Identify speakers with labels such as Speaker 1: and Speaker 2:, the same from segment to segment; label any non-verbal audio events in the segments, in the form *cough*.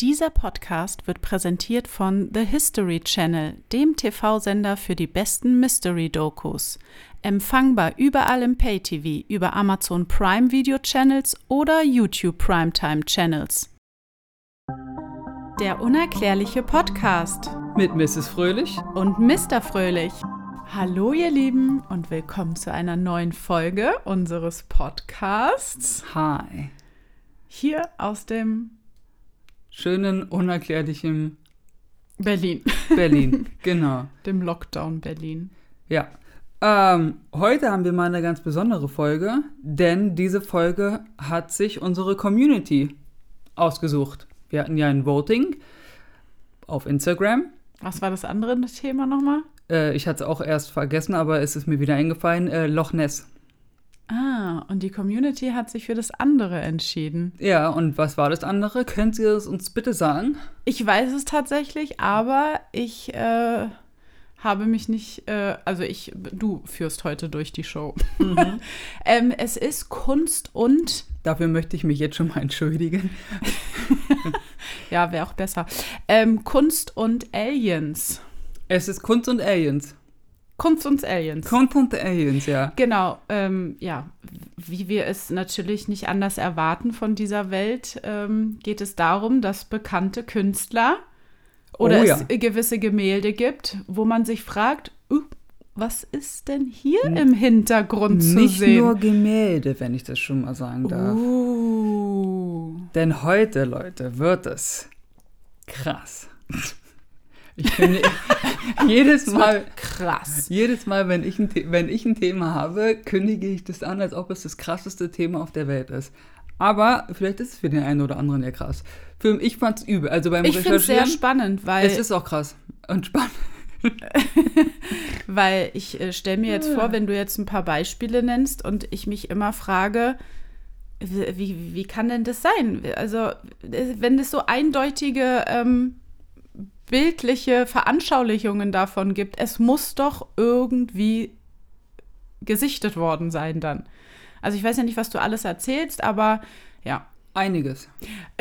Speaker 1: Dieser Podcast wird präsentiert von The History Channel, dem TV-Sender für die besten Mystery-Dokus. Empfangbar überall im Pay-TV, über Amazon Prime Video Channels oder YouTube Primetime Channels. Der unerklärliche Podcast
Speaker 2: Mit Mrs. Fröhlich.
Speaker 1: und Mr. Fröhlich. Hallo ihr Lieben und willkommen zu einer neuen Folge unseres Podcasts
Speaker 2: Hi.
Speaker 1: hier aus dem
Speaker 2: Schönen, unerklärlichen
Speaker 1: Berlin, *laughs*
Speaker 2: Berlin. genau.
Speaker 1: dem Lockdown Berlin.
Speaker 2: Ja. Ähm, heute haben wir mal eine ganz besondere Folge, denn diese Folge hat sich unsere Community ausgesucht. Wir hatten ja ein Voting auf Instagram.
Speaker 1: Was war das andere Thema nochmal?
Speaker 2: Äh, ich hatte es auch erst vergessen, aber es ist mir wieder eingefallen. Äh, Loch Ness.
Speaker 1: Ah, und die Community hat sich für das andere entschieden.
Speaker 2: Ja, und was war das andere? Können Sie es uns bitte sagen?
Speaker 1: Ich weiß es tatsächlich, aber ich äh, habe mich nicht, äh, also ich, du führst heute durch die Show. *laughs* ähm, es ist Kunst und,
Speaker 2: Dafür möchte ich mich jetzt schon mal entschuldigen. *laughs*
Speaker 1: ja, wäre auch besser, ähm, Kunst und Aliens.
Speaker 2: Es ist Kunst und Aliens.
Speaker 1: Kunst und Aliens.
Speaker 2: Kunst und Aliens, ja.
Speaker 1: Genau, ähm, ja, wie wir es natürlich nicht anders erwarten von dieser Welt, ähm, geht es darum, dass bekannte Künstler oder
Speaker 2: Oh
Speaker 1: es
Speaker 2: ja.
Speaker 1: gewisse Gemälde gibt, wo man sich fragt, uh, was ist denn hier im Hintergrund zu
Speaker 2: Nicht
Speaker 1: sehen?
Speaker 2: nur Gemälde, wenn ich das schon mal sagen darf.
Speaker 1: uh,
Speaker 2: Denn heute, Leute, wird es krass. Ich finde, *laughs* jedes Mal,
Speaker 1: krass.
Speaker 2: jedes Mal, wenn ich, ein, wenn ich ein Thema habe, kündige ich das an, als ob es das krasseste Thema auf der Welt ist. Aber vielleicht ist es für den einen oder anderen ja krass. Für ich fand's übel. Also beim
Speaker 1: Ich finde es sehr spannend, weil
Speaker 2: es ist auch krass und spannend. *laughs*
Speaker 1: Weil ich äh, stelle mir jetzt vor, wenn du jetzt ein paar Beispiele nennst und ich mich immer frage, wie, wie, wie kann denn das sein? Also, äh, wenn es so eindeutige ähm, bildliche Veranschaulichungen davon gibt, es muss doch irgendwie gesichtet worden sein dann. Also ich weiß ja nicht, was du alles erzählst, aber ja.
Speaker 2: Einiges.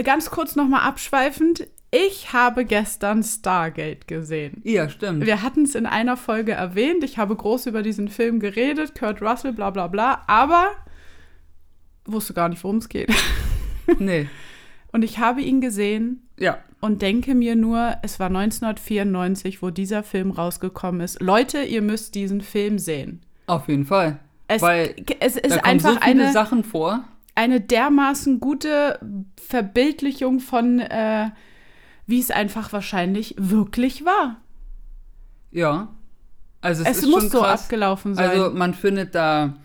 Speaker 1: Ganz kurz nochmal abschweifend. Ich habe gestern Stargate gesehen.
Speaker 2: Ja, stimmt.
Speaker 1: Wir hatten es in einer Folge erwähnt. Ich habe groß über diesen Film geredet, Kurt Russell, bla bla bla, aber wusste gar nicht, worum es geht.
Speaker 2: Nee. *laughs*
Speaker 1: Und ich habe ihn gesehen
Speaker 2: Ja.
Speaker 1: und denke mir nur, es war 1994, wo dieser Film rausgekommen ist. Leute, ihr müsst diesen Film sehen.
Speaker 2: Auf jeden Fall.
Speaker 1: Es,
Speaker 2: Weil
Speaker 1: es
Speaker 2: da
Speaker 1: ist
Speaker 2: kommen
Speaker 1: einfach
Speaker 2: so viele
Speaker 1: eine,
Speaker 2: Sachen vor.
Speaker 1: eine dermaßen gute Verbildlichung von, äh, wie es einfach wahrscheinlich wirklich war.
Speaker 2: Ja. Also es,
Speaker 1: Es, muss so abgelaufen sein,
Speaker 2: Also man findet da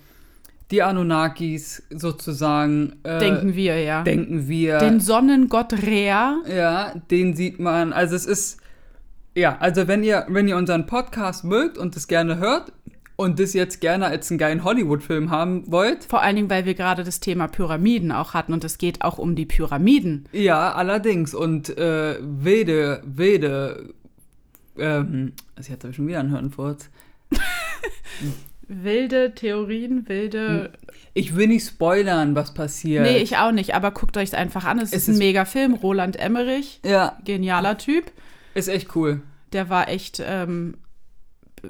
Speaker 2: die Anunnakis sozusagen. Äh,
Speaker 1: denken wir ja.
Speaker 2: denken wir.
Speaker 1: Den Sonnengott Rea.
Speaker 2: ja, den sieht man. Also es ist. Ja, also wenn ihr, wenn ihr unseren Podcast mögt und das gerne hört und das jetzt gerne als einen geilen Hollywood-Film haben wollt,
Speaker 1: Vor allen Dingen, weil wir gerade das Thema Pyramiden auch hatten und es geht auch um die Pyramiden.
Speaker 2: ja, allerdings. Und äh, wilde, wilde. Ähm, also ich hatte schon wieder einen Hirnfurz. *laughs*
Speaker 1: Wilde Theorien, wilde.
Speaker 2: Ich will nicht spoilern, was passiert.
Speaker 1: Nee, ich auch nicht, aber guckt euch es einfach an. Es,
Speaker 2: Es
Speaker 1: ist ein
Speaker 2: ist-
Speaker 1: mega Film. Roland Emmerich,
Speaker 2: ja,
Speaker 1: genialer Typ.
Speaker 2: ist echt cool.
Speaker 1: Der war echt ähm,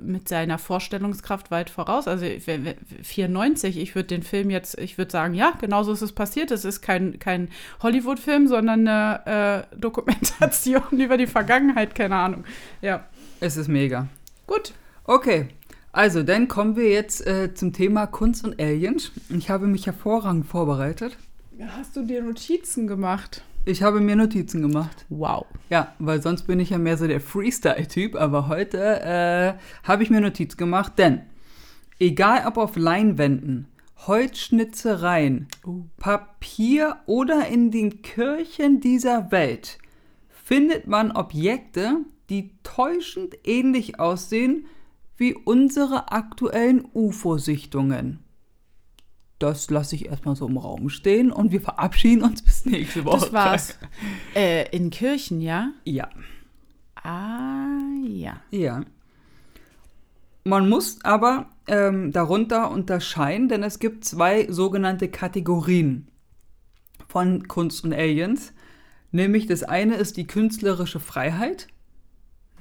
Speaker 1: mit seiner Vorstellungskraft weit voraus. Also ich- wenn- wenn- 94, ich würde den Film jetzt, ich würde sagen, ja, genauso ist es passiert. Es ist kein, kein Hollywood-Film, sondern eine äh, Dokumentation *laughs* über die Vergangenheit, keine Ahnung. Ja,
Speaker 2: Es ist mega.
Speaker 1: gut.
Speaker 2: Okay, also dann kommen wir jetzt äh, zum Thema Kunst und Aliens. Ich habe mich hervorragend vorbereitet.
Speaker 1: Hast du dir Notizen gemacht?
Speaker 2: Ich habe mir Notizen gemacht.
Speaker 1: Wow.
Speaker 2: Ja, weil sonst bin ich ja mehr so der Freestyle-Typ, aber heute äh, habe ich mir Notizen gemacht, denn egal ob auf Leinwänden, Holzschnitzereien,
Speaker 1: Uh.
Speaker 2: Papier oder in den Kirchen dieser Welt findet man Objekte, die täuschend ähnlich aussehen wie unsere aktuellen UFO-Sichtungen. Das lasse ich erstmal so im Raum stehen und wir verabschieden uns bis nächste Woche.
Speaker 1: Das war's. äh, in Kirchen, ja?
Speaker 2: Ja.
Speaker 1: Ah, ja.
Speaker 2: Ja. Man muss aber ähm, darunter unterscheiden, denn es gibt zwei sogenannte Kategorien von Kunst und Aliens. Nämlich das eine ist die künstlerische Freiheit.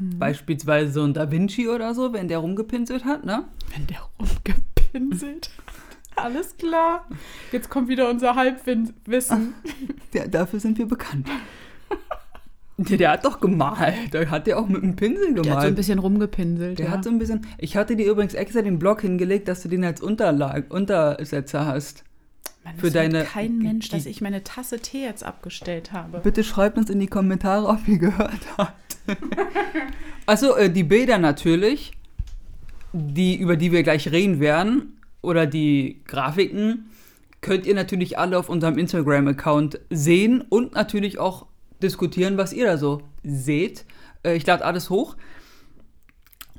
Speaker 1: Mhm.
Speaker 2: Beispielsweise so ein Da Vinci oder so, wenn der rumgepinselt hat, ne?
Speaker 1: Wenn der rumgepinselt. Alles klar. Jetzt kommt wieder unser Halbwissen. *laughs*
Speaker 2: Ja, dafür sind wir bekannt. der, der hat doch gemalt. Der hat ja auch mit einem Pinsel gemalt.
Speaker 1: Der hat so ein bisschen rumgepinselt.
Speaker 2: Der
Speaker 1: ja.
Speaker 2: hat so ein bisschen. Ich hatte dir übrigens extra den Blog hingelegt, dass du den als Unterlag, Untersetzer hast.
Speaker 1: Man,
Speaker 2: für deine-
Speaker 1: kein Mensch, dass ich meine Tasse Tee jetzt abgestellt habe.
Speaker 2: Bitte schreibt uns in die Kommentare, ob ihr gehört habt. Achso, *laughs* äh, die Bilder natürlich, die, über die wir gleich reden werden, oder die Grafiken, könnt ihr natürlich alle auf unserem Instagram-Account sehen und natürlich auch diskutieren, was ihr da so seht. Äh, ich lade alles hoch.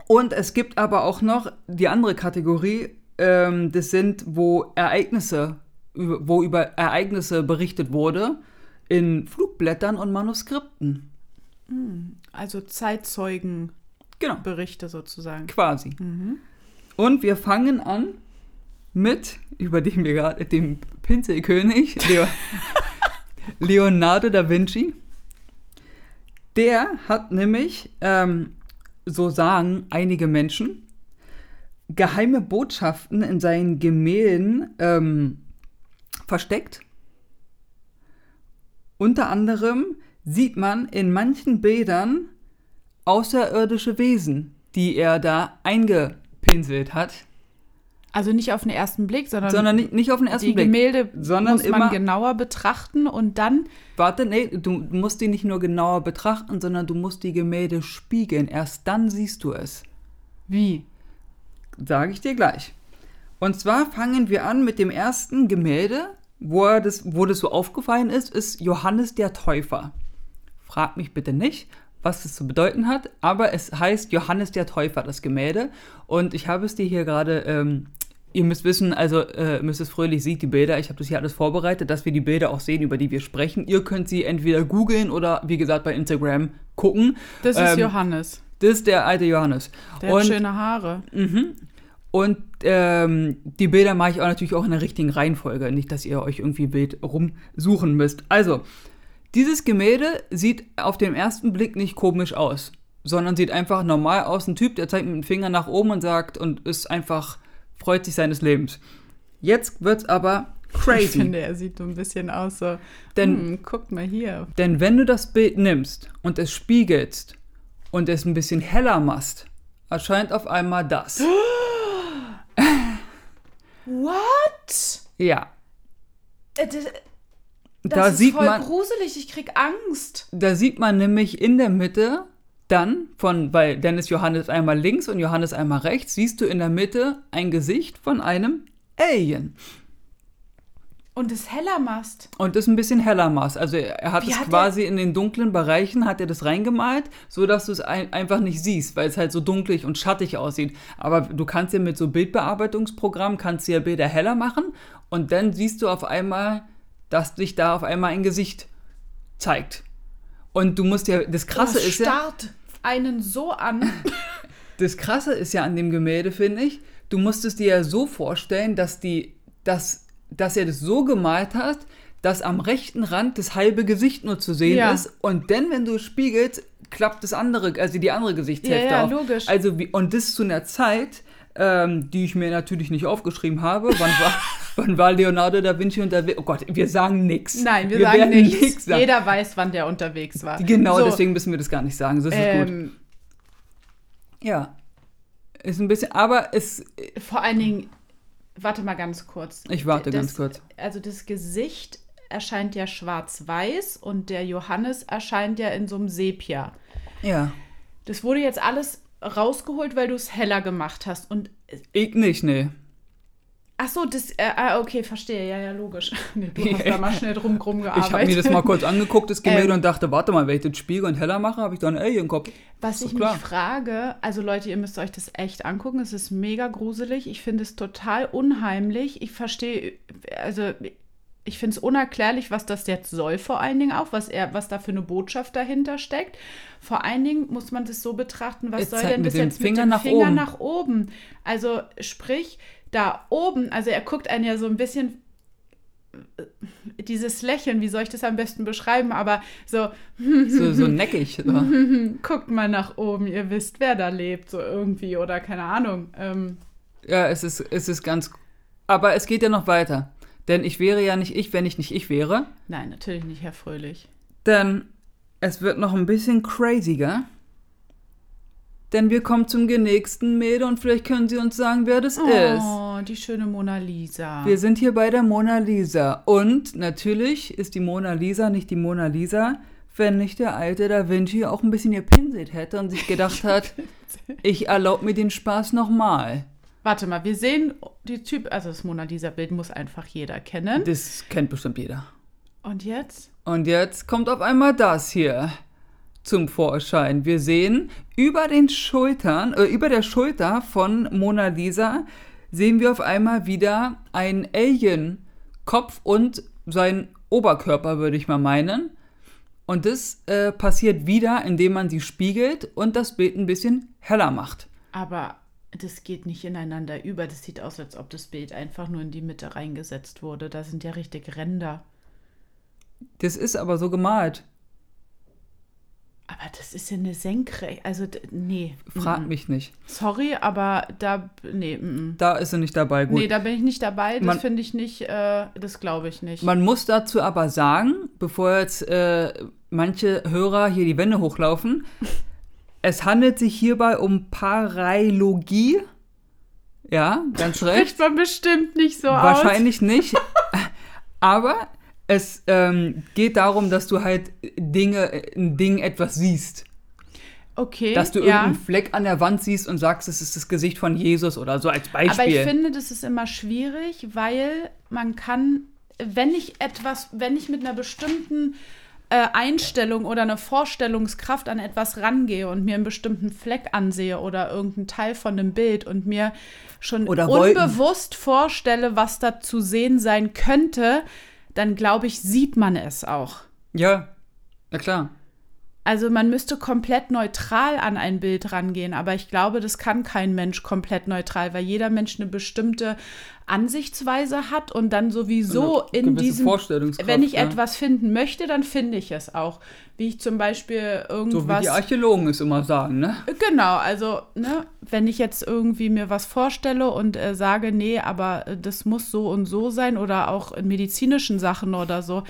Speaker 2: Und es gibt aber auch noch die andere Kategorie, ähm, das sind, wo Ereignisse, wo über Ereignisse berichtet wurde, in Flugblättern und Manuskripten.
Speaker 1: Also Zeitzeugenberichte
Speaker 2: Genau,
Speaker 1: sozusagen.
Speaker 2: quasi. Und wir fangen an mit, über den wir gerade, dem Pinselkönig, Leo, *laughs* Leonardo da Vinci. Der hat nämlich, ähm, so sagen einige Menschen, geheime Botschaften in seinen Gemälden ähm, versteckt. Unter anderem sieht man in manchen Bildern außerirdische Wesen, die er da eingepinselt hat,
Speaker 1: Also nicht auf den ersten Blick, sondern,
Speaker 2: sondern nicht, nicht auf den ersten
Speaker 1: die
Speaker 2: Blick.
Speaker 1: Gemälde
Speaker 2: sondern
Speaker 1: muss man
Speaker 2: immer-
Speaker 1: genauer betrachten und dann
Speaker 2: Warte, nee, du musst die nicht nur genauer betrachten, sondern du musst die Gemälde spiegeln. Erst dann siehst du es.
Speaker 1: wie?
Speaker 2: Sage ich dir gleich. Und zwar fangen wir an mit dem ersten Gemälde, wo, er das, wo das so aufgefallen ist, ist Johannes der Täufer. Frag mich bitte nicht, was das zu bedeuten hat, aber es heißt Johannes der Täufer, das Gemälde. Und ich habe es dir hier gerade, ähm, ihr müsst wissen, also äh, Mrs. Fröhlich sieht die Bilder, ich habe das hier alles vorbereitet, dass wir die Bilder auch sehen, über die wir sprechen. Ihr könnt sie entweder googeln oder, wie gesagt, bei Instagram gucken.
Speaker 1: Das ist
Speaker 2: Ähm,
Speaker 1: Johannes.
Speaker 2: Das ist der alte Johannes.
Speaker 1: Der hat schöne Haare.
Speaker 2: Und ähm, die Bilder mache ich auch natürlich auch in der richtigen Reihenfolge. Nicht, dass ihr euch irgendwie Bild rumsuchen müsst. Also, dieses Gemälde sieht auf den ersten Blick nicht komisch aus, sondern sieht einfach normal aus. Ein Typ, der zeigt mit dem Finger nach oben und sagt und ist einfach, freut sich seines Lebens. Jetzt wird's aber *laughs*
Speaker 1: Ich
Speaker 2: crazy.
Speaker 1: finde, er sieht so ein bisschen aus so.
Speaker 2: Denn-
Speaker 1: hm, guckt mal hier.
Speaker 2: Denn wenn du das Bild nimmst und es spiegelst und es ein bisschen heller machst, erscheint auf einmal das. *gasps*
Speaker 1: What?
Speaker 2: Ja,
Speaker 1: Äh, Das,
Speaker 2: da
Speaker 1: ist
Speaker 2: sieht
Speaker 1: voll
Speaker 2: man.
Speaker 1: gruselig. Ich krieg Angst.
Speaker 2: Da sieht man nämlich in der Mitte dann von, weil Dennis Johannes einmal links und Johannes einmal rechts, siehst du in der Mitte ein Gesicht von einem Alien.
Speaker 1: Und es heller machst.
Speaker 2: Und das ein bisschen heller machst. Also er er hat
Speaker 1: Wie
Speaker 2: es
Speaker 1: hat
Speaker 2: quasi in den dunklen Bereichen, hat er das reingemalt, so dass du es ein, einfach nicht siehst, weil es halt so dunklig und schattig aussieht. Aber du kannst ja mit so Bildbearbeitungsprogrammen, kannst du ja Bilder heller machen und dann siehst du auf einmal, dass dich da auf einmal ein Gesicht zeigt. Und du musst ja, das Krasse
Speaker 1: das
Speaker 2: ist ja,
Speaker 1: starrt einen so an. *laughs*
Speaker 2: das Krasse ist ja an dem Gemälde, finde ich, du musst es dir ja so vorstellen, dass die, dass, dass er das so gemalt hat, dass am rechten Rand das halbe Gesicht nur zu sehen
Speaker 1: Ja.
Speaker 2: ist und dann, wenn du es spiegelst, klappt das andere, also die andere Gesichtshälfte
Speaker 1: Ja, ja,
Speaker 2: auf.
Speaker 1: logisch.
Speaker 2: Also wie, und das zu einer Zeit, ähm, die ich mir natürlich nicht aufgeschrieben habe. Wann war, *laughs* wann war Leonardo da Vinci unterwegs? Oh Gott, wir sagen nichts.
Speaker 1: Nein, wir, sagen
Speaker 2: werden
Speaker 1: nichts.
Speaker 2: sagen.
Speaker 1: Jeder weiß, wann der unterwegs war.
Speaker 2: Genau,
Speaker 1: So,
Speaker 2: deswegen müssen wir das gar nicht sagen. Das ist gut.
Speaker 1: ähm,
Speaker 2: Ja. Ist ein bisschen, aber es,
Speaker 1: Vor allen Dingen, warte mal ganz kurz.
Speaker 2: Ich warte
Speaker 1: das,
Speaker 2: ganz kurz.
Speaker 1: Also das Gesicht erscheint ja schwarz-weiß und der Johannes erscheint ja in so einem Sepia.
Speaker 2: ja.
Speaker 1: Das wurde jetzt alles rausgeholt, weil du es heller gemacht hast. Und
Speaker 2: Ich nicht, nee.
Speaker 1: Ach so, das, äh, ah, okay, verstehe, ja, ja, logisch. *laughs* Nee, du hast da mal *laughs* schnell drum, drum gearbeitet.
Speaker 2: Ich habe mir das mal kurz angeguckt, das Gemälde,
Speaker 1: Ähm.
Speaker 2: und dachte, warte mal, wenn ich das spiegel und heller mache, habe ich da einen Alien-Kopf.
Speaker 1: Was
Speaker 2: Ist doch
Speaker 1: ich
Speaker 2: klar.
Speaker 1: mich frage, also Leute, ihr müsst euch das echt angucken. Es ist mega gruselig. Ich finde es total unheimlich. Ich verstehe, also ich finde es unerklärlich, was das jetzt soll, vor allen Dingen auch, was er, was da für eine Botschaft dahinter steckt. Vor allen Dingen muss man das so betrachten, was
Speaker 2: Er
Speaker 1: soll denn das jetzt
Speaker 2: Finger
Speaker 1: mit dem
Speaker 2: nach
Speaker 1: Finger
Speaker 2: oben.
Speaker 1: nach oben? Also sprich, da oben, also er guckt einen ja so ein bisschen äh, dieses Lächeln, wie soll ich das am besten beschreiben, aber so,
Speaker 2: So, so *laughs* neckig. So. *laughs*
Speaker 1: guckt mal nach oben, ihr wisst, wer da lebt, so irgendwie, oder keine Ahnung. Ähm,
Speaker 2: Ja, es ist, es ist ganz. Aber es geht ja noch weiter. Denn ich wäre ja nicht ich, wenn ich nicht ich wäre.
Speaker 1: nein, natürlich nicht, Herr Fröhlich.
Speaker 2: Denn es wird noch ein bisschen craziger. Denn wir kommen zum nächsten Mädel und vielleicht können Sie uns sagen, wer das ist.
Speaker 1: Oh, die schöne Mona Lisa.
Speaker 2: Wir sind hier bei der Mona Lisa. Und natürlich ist die Mona Lisa nicht die Mona Lisa, wenn nicht der alte Da Vinci auch ein bisschen gepinselt hätte und sich gedacht *laughs* hat, ich erlaube mir den Spaß nochmal.
Speaker 1: Warte mal, wir sehen die Typ, also das Mona Lisa-Bild muss einfach jeder kennen.
Speaker 2: Das kennt bestimmt jeder.
Speaker 1: Und jetzt?
Speaker 2: Und jetzt kommt auf einmal das hier zum Vorschein. Wir sehen über den Schultern, äh, über der Schulter von Mona Lisa sehen wir auf einmal wieder einen Alien-Kopf und seinen Oberkörper, würde ich mal meinen. Und das äh, passiert wieder, indem man sie spiegelt und das Bild ein bisschen heller macht.
Speaker 1: Aber das geht nicht ineinander über. Das sieht aus, als ob das Bild einfach nur in die Mitte reingesetzt wurde. Da sind ja richtig Ränder.
Speaker 2: Das ist aber so gemalt.
Speaker 1: Aber das ist ja eine Senkrecht. Also, nee.
Speaker 2: Frag
Speaker 1: Mm-mm.
Speaker 2: mich nicht.
Speaker 1: Sorry, aber da. Nee, mm-mm.
Speaker 2: Da ist sie nicht dabei. Gut.
Speaker 1: nee, da bin ich nicht dabei. Das finde ich nicht. Äh, das glaube ich nicht.
Speaker 2: Man muss dazu aber sagen, bevor jetzt äh, manche Hörer hier die Wände hochlaufen, *laughs* es handelt sich hierbei um Parailogie. Ja, ganz *laughs* recht.
Speaker 1: Spricht man bestimmt nicht so aus.
Speaker 2: Wahrscheinlich nicht. *laughs* aber es ähm, geht darum, dass du halt Dinge, ein Ding etwas siehst.
Speaker 1: Okay.
Speaker 2: Dass du
Speaker 1: ja.
Speaker 2: irgendeinen Fleck an der Wand siehst und sagst, es ist das Gesicht von Jesus oder so als Beispiel.
Speaker 1: Aber ich finde, das ist immer schwierig, weil man kann, wenn ich etwas, wenn ich mit einer bestimmten äh, Einstellung oder einer Vorstellungskraft an etwas rangehe und mir einen bestimmten Fleck ansehe oder irgendeinen Teil von einem Bild und mir schon
Speaker 2: Oder
Speaker 1: unbewusst vorstelle, was da zu sehen sein könnte, dann glaube ich, sieht man es auch.
Speaker 2: ja, na klar.
Speaker 1: Also man müsste komplett neutral an ein Bild rangehen, aber ich glaube, das kann kein Mensch komplett neutral, weil jeder Mensch eine bestimmte Ansichtsweise hat und dann sowieso
Speaker 2: Eine
Speaker 1: in diesem,
Speaker 2: Vorstellungskraft,
Speaker 1: wenn ich
Speaker 2: ja.
Speaker 1: etwas finden möchte, dann finde ich es auch. Wie ich zum Beispiel
Speaker 2: So wie
Speaker 1: irgendwas.
Speaker 2: die Archäologen es immer sagen, ne?
Speaker 1: Genau, also, ne, wenn ich jetzt irgendwie mir was vorstelle und äh, sage, nee, aber äh, das muss so und so sein oder auch in medizinischen Sachen oder so,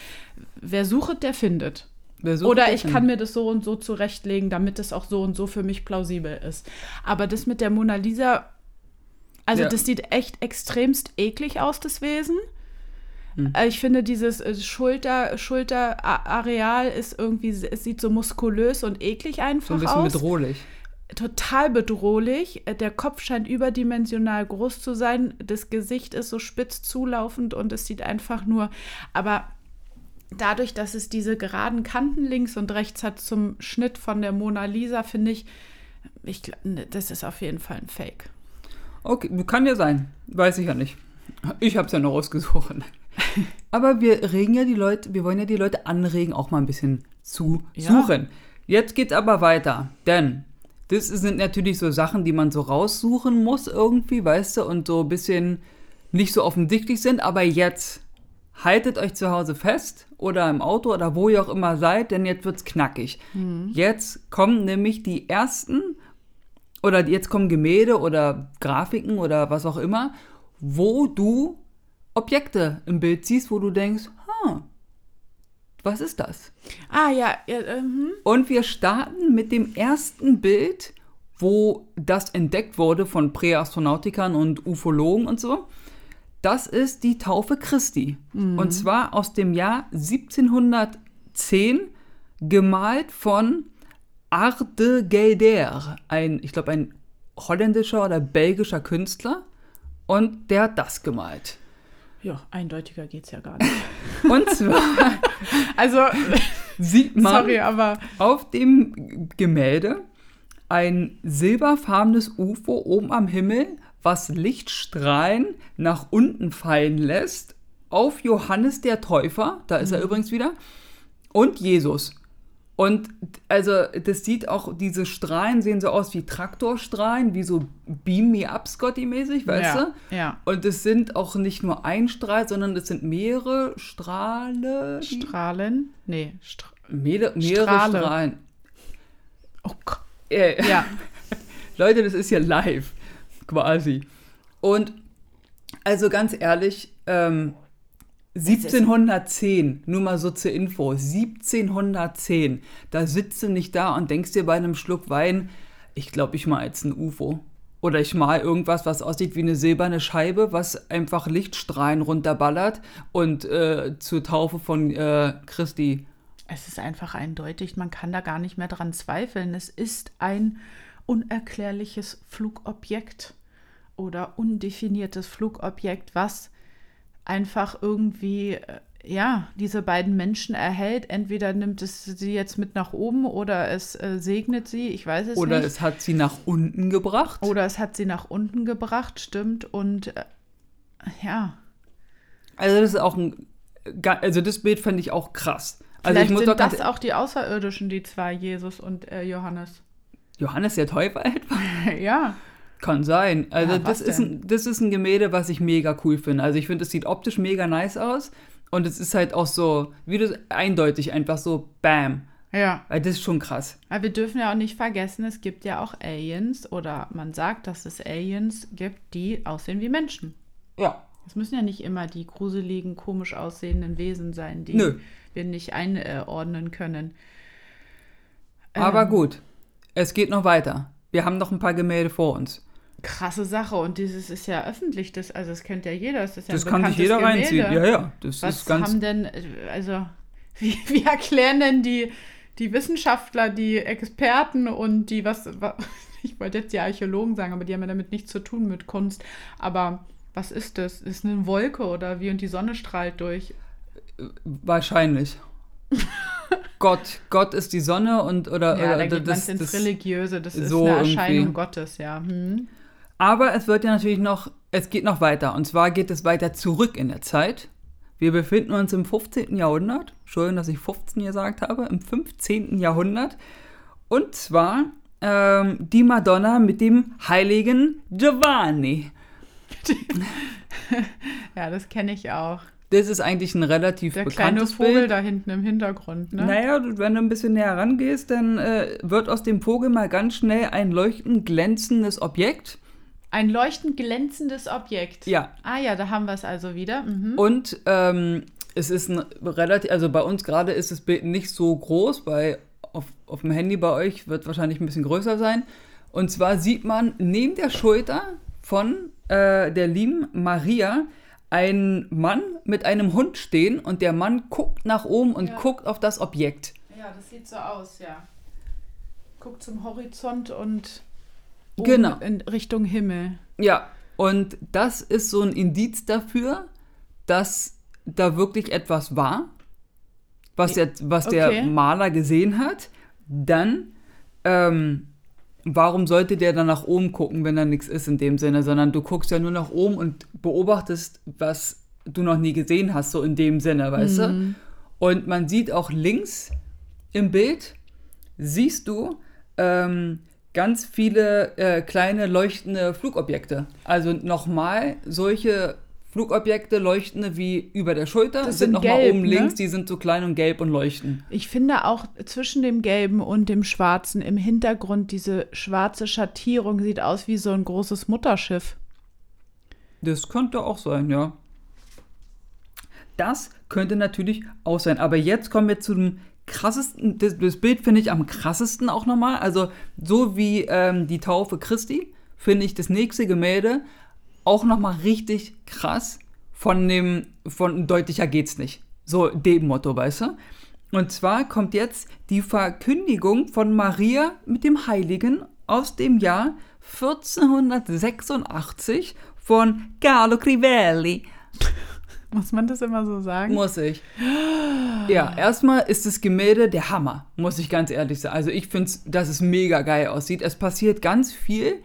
Speaker 1: wer sucht, der findet. Oder
Speaker 2: der
Speaker 1: ich kann mir das so und so zurechtlegen, damit es auch so und so für mich plausibel ist. Aber das mit der Mona Lisa, also
Speaker 2: Ja.
Speaker 1: das sieht echt extremst eklig aus, das Wesen.
Speaker 2: Hm.
Speaker 1: Äh, Ich finde, dieses äh, Schulter, Schulterareal ist irgendwie, es sieht so muskulös und eklig
Speaker 2: so
Speaker 1: einfach
Speaker 2: ein bisschen
Speaker 1: aus.
Speaker 2: bedrohlich.
Speaker 1: Total bedrohlich. Äh, Der Kopf scheint überdimensional groß zu sein. Das Gesicht ist so spitz zulaufend und es sieht einfach nur, aber dadurch, dass es diese geraden Kanten links und rechts hat zum Schnitt von der Mona Lisa, finde ich, ich, ne, das ist auf jeden Fall ein Fake.
Speaker 2: Okay, kann ja sein. Weiß ich ja nicht. Ich habe es ja noch ausgesucht. *laughs* Aber wir regen ja die Leute, wir wollen ja die Leute anregen, auch mal ein bisschen zu
Speaker 1: Ja.
Speaker 2: suchen. Jetzt geht's aber weiter, denn das sind natürlich so Sachen, die man so raussuchen muss irgendwie, weißt du, und so ein bisschen nicht so offensichtlich sind. Aber jetzt haltet euch zu Hause fest oder im Auto oder wo ihr auch immer seid, denn jetzt wird's knackig. Jetzt kommen nämlich die ersten oder jetzt kommen Gemälde oder Grafiken oder was auch immer, wo du Objekte im Bild siehst, wo du denkst, ha, was ist das?
Speaker 1: Ah ja, ja äh, hm.
Speaker 2: Und wir starten mit dem ersten Bild, wo das entdeckt wurde von Präastronautikern und Ufologen und so. Das ist die Taufe Christi. Und zwar aus dem Jahr 1710, gemalt von Arde Gelder, ein, ich glaube, ein holländischer oder belgischer Künstler. Und der hat das gemalt.
Speaker 1: ja, eindeutiger geht's ja gar nicht. *laughs*
Speaker 2: Und zwar *laughs*
Speaker 1: Also, *laughs*
Speaker 2: sieht man
Speaker 1: sorry, aber
Speaker 2: auf dem Gemälde ein silberfarbenes UFO oben am Himmel, was Lichtstrahlen nach unten fallen lässt auf Johannes der Täufer, da ist er übrigens wieder, und Jesus. Und also das sieht auch, diese Strahlen sehen so aus wie Traktorstrahlen, wie so Beam Me Up Scotty-mäßig, weißt
Speaker 1: ja,
Speaker 2: du?
Speaker 1: Ja.
Speaker 2: Und es sind auch nicht nur ein Strahl, sondern es sind mehrere Strahle. die-
Speaker 1: Strahlen? Nee. Stra
Speaker 2: mehrere, mehrere
Speaker 1: Strahle.
Speaker 2: Strahlen.
Speaker 1: oh Gott.
Speaker 2: Äh,
Speaker 1: Ja. *laughs*
Speaker 2: Leute, das ist ja live, quasi. Und also ganz ehrlich, ähm, 1710, nur mal so zur Info, 1710, da sitzt du nicht da und denkst dir bei einem Schluck Wein, ich glaube, ich mal jetzt ein UFO. Oder ich mal irgendwas, was aussieht wie eine silberne Scheibe, was einfach Lichtstrahlen runterballert und äh, zur Taufe von äh, Christi.
Speaker 1: Es ist einfach eindeutig, man kann da gar nicht mehr dran zweifeln. Es ist ein unerklärliches Flugobjekt oder undefiniertes Flugobjekt, was einfach irgendwie, äh, ja, diese beiden Menschen erhält. Entweder nimmt es sie jetzt mit nach oben oder es äh, segnet sie, ich weiß es
Speaker 2: Oder
Speaker 1: nicht.
Speaker 2: es hat sie nach unten gebracht.
Speaker 1: oder es hat sie nach unten gebracht, stimmt. Und äh, ja,
Speaker 2: Also das ist auch ein, ga- also das Bild fand ich auch krass. Also
Speaker 1: vielleicht
Speaker 2: ich muss
Speaker 1: sind das auch die Außerirdischen, die zwei, Jesus und äh, Johannes.
Speaker 2: Johannes der Täufer etwa? *laughs*
Speaker 1: ja.
Speaker 2: Kann sein. Also
Speaker 1: Ja,
Speaker 2: das, ist ein, das ist ein Gemälde, was ich mega cool finde. Also ich finde, es sieht optisch mega nice aus. Und es ist halt auch so, wie du eindeutig einfach so, bam.
Speaker 1: Ja.
Speaker 2: Weil das ist schon krass.
Speaker 1: Aber wir dürfen ja auch nicht vergessen, es gibt ja auch Aliens oder man sagt, dass es Aliens gibt, die aussehen wie Menschen.
Speaker 2: Ja.
Speaker 1: Es müssen ja nicht immer die gruseligen, komisch aussehenden Wesen sein, die
Speaker 2: Nö.
Speaker 1: wir nicht einordnen können.
Speaker 2: Aber
Speaker 1: Ähm,
Speaker 2: gut, es geht noch weiter. Wir haben noch ein paar Gemälde vor uns.
Speaker 1: Krasse Sache und dieses ist ja öffentlich, das, also das kennt ja jeder. Das, ist ja
Speaker 2: Das kann sich jeder
Speaker 1: Gemälde.
Speaker 2: reinziehen. Ja, ja. Das
Speaker 1: Was
Speaker 2: ist ganz.
Speaker 1: haben denn, also, wie, wie erklären denn die, die Wissenschaftler, die Experten und die, was, wa- *laughs* ich wollte jetzt die Archäologen sagen, aber die haben ja damit nichts zu tun mit Kunst. Aber was ist das? Ist eine Wolke oder wie und die Sonne strahlt durch?
Speaker 2: Wahrscheinlich. *laughs* Gott, Gott ist die Sonne und oder,
Speaker 1: Ja, da
Speaker 2: oder
Speaker 1: geht man ins Religiöse, das ist
Speaker 2: so
Speaker 1: eine
Speaker 2: irgendwie.
Speaker 1: Erscheinung Gottes, ja. Hm.
Speaker 2: Aber es wird ja natürlich noch, es geht noch weiter. Und zwar geht es weiter zurück in der Zeit. Wir befinden uns im 15. Jahrhundert. Schön, dass ich 15 gesagt habe. Im 15. Jahrhundert. Und zwar ähm, die Madonna mit dem heiligen Giovanni. *laughs*
Speaker 1: Ja, das kenne ich auch.
Speaker 2: Das ist eigentlich ein relativ
Speaker 1: Der kleine
Speaker 2: bekanntes
Speaker 1: Vogel
Speaker 2: Bild.
Speaker 1: da hinten im Hintergrund, ne?
Speaker 2: Naja, wenn du ein bisschen näher rangehst, dann äh, wird aus dem Vogel mal ganz schnell ein leuchtend glänzendes Objekt.
Speaker 1: Ein leuchtend glänzendes Objekt.
Speaker 2: Ja.
Speaker 1: Ah ja, da haben wir es also wieder. Mhm.
Speaker 2: Und ähm, es ist ein relativ, also bei uns gerade ist das Bild nicht so groß, bei auf, auf dem Handy bei euch wird wahrscheinlich ein bisschen größer sein. Und zwar sieht man neben der Schulter von äh, der lieben Maria einen Mann mit einem Hund stehen und der Mann guckt nach oben und
Speaker 1: Ja.
Speaker 2: guckt auf das Objekt.
Speaker 1: Ja, das sieht so aus, ja. Guckt zum Horizont und oben
Speaker 2: Genau.
Speaker 1: in Richtung Himmel.
Speaker 2: Ja, und das ist so ein Indiz dafür, dass da wirklich etwas war, was, jetzt, was der
Speaker 1: Okay.
Speaker 2: Maler gesehen hat. Dann, ähm, warum sollte der dann nach oben gucken, wenn da nichts ist in dem Sinne, sondern du guckst ja nur nach oben und beobachtest, was du noch nie gesehen hast, so in dem Sinne, weißt du? Und man sieht auch links im Bild, siehst du ähm, ganz viele äh, kleine leuchtende Flugobjekte. Also nochmal solche Flugobjekte leuchtende wie über der Schulter,
Speaker 1: Das
Speaker 2: sind nochmal oben
Speaker 1: ne?
Speaker 2: links, die sind so klein und gelb und leuchten.
Speaker 1: Ich finde auch zwischen dem Gelben und dem Schwarzen im Hintergrund diese schwarze Schattierung sieht aus wie so ein großes Mutterschiff.
Speaker 2: Das könnte auch sein, ja. Das könnte natürlich auch sein. Aber jetzt kommen wir zu dem krassesten. Das, das Bild finde ich am krassesten auch nochmal. Also, so wie ähm, die Taufe Christi, finde ich das nächste Gemälde auch nochmal richtig krass. Von dem, von deutlicher geht's nicht. So dem Motto, weißt du? Und zwar kommt jetzt die Verkündigung von Maria mit dem Heiligen aus dem Jahr 1486 von Carlo Crivelli.
Speaker 1: Muss man das immer so sagen?
Speaker 2: Muss ich. Ja, erstmal ist das Gemälde der Hammer, muss ich ganz ehrlich sagen. Also ich finde, dass es mega geil aussieht. Es passiert ganz viel.